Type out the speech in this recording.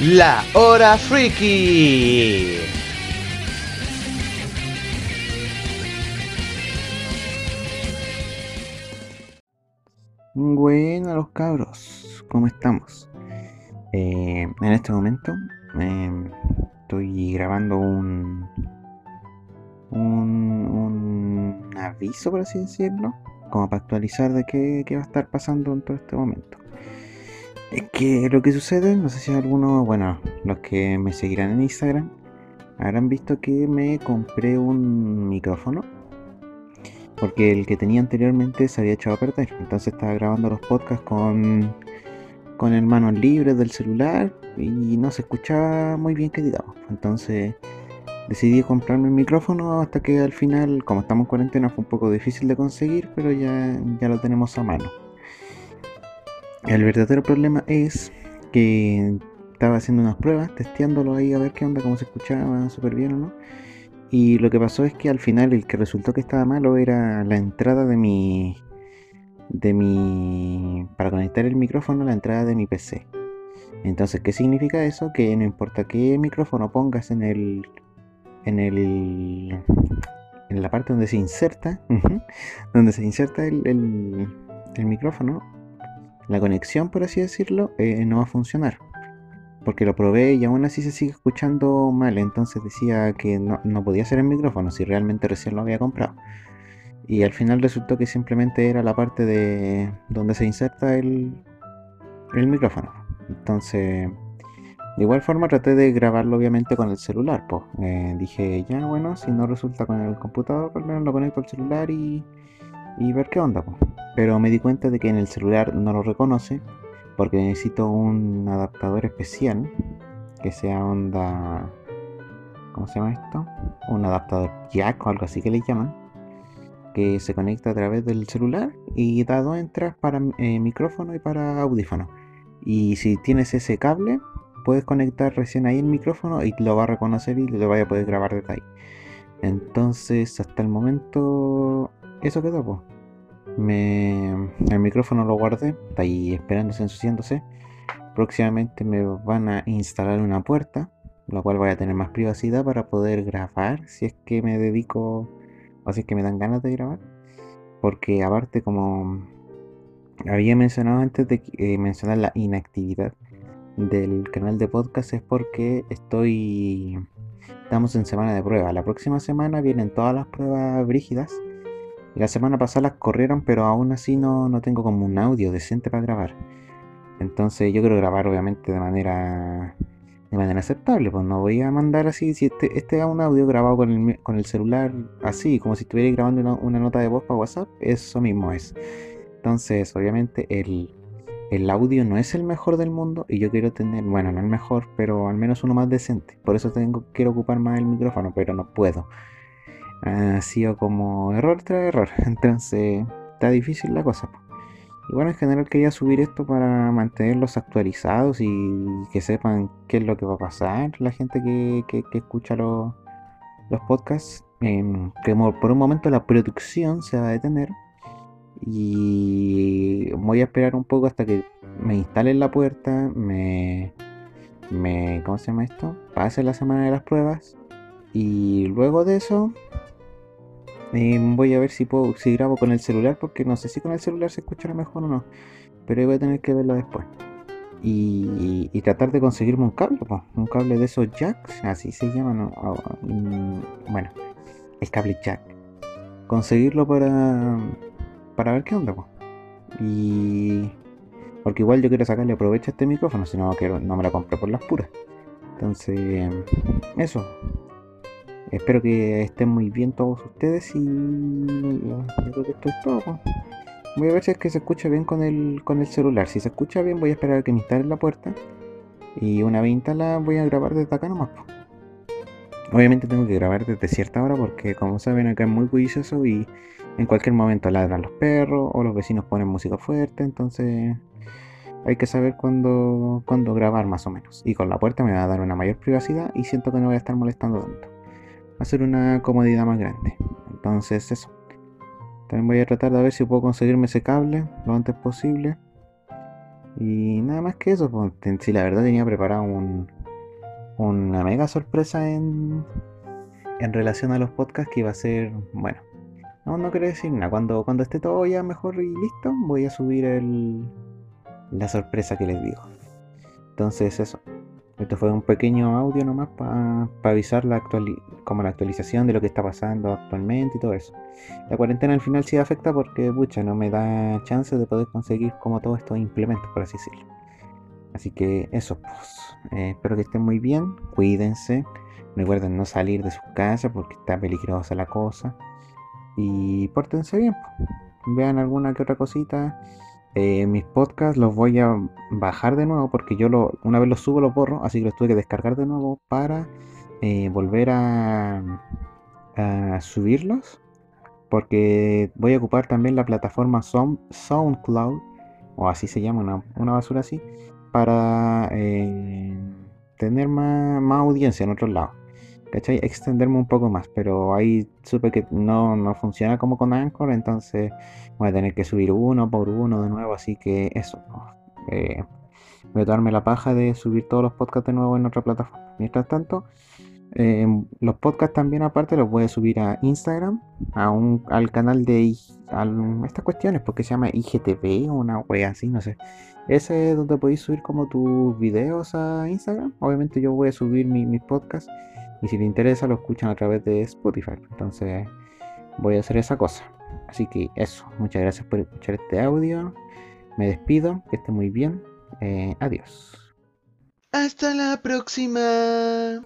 La Hora Freaky. Bueno, los cabros, ¿cómo estamos? Eh, en este momento eh, estoy grabando un, un, un aviso, por así decirlo, como para actualizar de qué, qué va a estar pasando en todo este momento. Es que lo que sucede, no sé si algunos, bueno, los que me seguirán en Instagram, habrán visto que me compré un micrófono. Porque el que tenía anteriormente se había echado a perder. Entonces estaba grabando los podcasts con, con el manos libres del celular y no se escuchaba muy bien que digamos. Entonces decidí comprarme el micrófono hasta que al final, como estamos en cuarentena, fue un poco difícil de conseguir, pero ya, ya lo tenemos a mano. El verdadero problema es que estaba haciendo unas pruebas, testeándolo ahí a ver qué onda, cómo se escuchaba, súper bien o no. Y lo que pasó es que al final el que resultó que estaba malo era la entrada de mi. de mi. para conectar el micrófono la entrada de mi PC. Entonces, ¿qué significa eso? Que no importa qué micrófono pongas en el. en el. en la parte donde se inserta. donde se inserta el, el micrófono, la conexión, por así decirlo, eh, no va a funcionar. Porque lo probé y aún así se sigue escuchando mal. Entonces decía que no, podía ser el micrófono si realmente recién lo había comprado. Y al final resultó que simplemente era la parte de donde se inserta el, el micrófono. Entonces, de igual forma traté de grabarlo obviamente con el celular. Pues. Dije, ya bueno, si no resulta con el computador, al menos lo conecto al celular y, y ver qué onda. Pues. Pero me di cuenta de que en el celular no lo reconoce porque necesito un adaptador especial que sea onda... ¿Cómo se llama esto? Un adaptador jack o algo así que le llaman. Que se conecta a través del celular y da dos entradas para eh, micrófono y para audífono. Y si tienes ese cable, puedes conectar recién ahí el micrófono y lo va a reconocer y lo vaya a poder grabar desde ahí. Entonces, hasta el momento, eso quedó. Pues. Me, el micrófono lo guardé, está ahí esperándose, ensuciándose. Próximamente me van a instalar una puerta, la cual voy a tener más privacidad para poder grabar si es que me dedico o si es que me dan ganas de grabar. Porque aparte como había mencionado antes de eh, mencionar la inactividad del canal de podcast es porque estoy estamos en semana de prueba. La próxima semana vienen todas las pruebas brígidas la semana pasada las corrieron, pero aún así no, no tengo como un audio decente para grabar. Entonces yo quiero grabar obviamente de manera de manera aceptable, pues no voy a mandar así, si este, este es un audio grabado con el, con el celular así, como si estuviera grabando una, una, nota de voz para WhatsApp, eso mismo es. Entonces, obviamente el, el audio no es el mejor del mundo y yo quiero tener, bueno, no el mejor, pero al menos uno más decente. Por eso tengo, quiero ocupar más el micrófono, pero no puedo ha sido como error tras error. Entonces está difícil la cosa. Y bueno, en general quería subir esto para mantenerlos actualizados y que sepan qué es lo que va a pasar. La gente que, que, escucha los, los podcasts. Eh, que por un momento la producción se va a detener. Y voy a esperar un poco hasta que me instalen la puerta. Me, me. ¿Cómo se llama esto? Pase la semana de las pruebas. Y luego de eso voy a ver si puedo, si grabo con el celular, porque no sé si con el celular se escuchará mejor o no. Pero voy a tener que verlo después. Y, tratar de conseguirme un cable, un cable de esos jacks, así se llaman. Mm, bueno, el cable jack. Conseguirlo para, para ver qué onda, pues. Y. Porque igual yo quiero sacarle provecho a este micrófono, si no, no me lo compré por las puras. Entonces, eso. Espero que estén muy bien todos ustedes y yo creo que esto es todo. Voy a ver si es que se escucha bien con el, con el celular. Si se escucha bien voy a esperar a que me instale la puerta. Y una vez instalada voy a grabar desde acá nomás. Obviamente tengo que grabar desde cierta hora porque como saben acá es muy bullicioso y en cualquier momento ladran los perros o los vecinos ponen música fuerte. Entonces hay que saber cuándo, cuándo grabar más o menos. Y con la puerta me va a dar una mayor privacidad y siento que no voy a estar molestando tanto hacer una comodidad más grande. Entonces eso. También voy a tratar de ver si puedo conseguirme ese cable lo antes posible. Y nada más que eso, pues, si la verdad tenía preparado un, una mega sorpresa en, en relación a los podcasts que iba a ser, bueno, no, no quiero decir nada, cuando, cuando esté todo ya mejor y listo, voy a subir el, la sorpresa que les digo. Entonces eso, esto fue un pequeño audio nomás para avisar la como la actualización de lo que está pasando actualmente y todo eso. La cuarentena al final sí afecta porque, pucha, no me da chance de poder conseguir como todos estos implementos, por así decirlo. Así que eso, pues. Eh, espero que estén muy bien. Cuídense. Recuerden no salir de su casa porque está peligrosa la cosa. Y pórtense bien. Vean alguna que otra cosita. Eh, mis podcasts los voy a bajar de nuevo porque yo lo, una vez los subo los borro, así que los tuve que descargar de nuevo para eh, volver a, subirlos. Porque voy a ocupar también la plataforma SoundCloud, o así se llama, una, una basura así, para eh, tener más, más, audiencia en otros lados. ¿Cachai? Extenderme un poco más, pero ahí supe que no, no funciona como con Anchor, entonces voy a tener que subir uno por uno de nuevo, así que eso. Eh, voy a darme la paja de subir todos los podcasts de nuevo en otra plataforma. Mientras tanto, eh, los podcasts también aparte los voy a subir a Instagram, a un, al canal de estas cuestiones, porque se llama IGTV o una wea así, no sé. Ese es donde podéis subir como tus videos a Instagram. Obviamente yo voy a subir mis podcasts y si les interesa lo escuchan a través de Spotify. Entonces voy a hacer esa cosa. Así que eso, muchas gracias por escuchar este audio. Me despido, que esté muy bien. Eh, adiós. Hasta la próxima.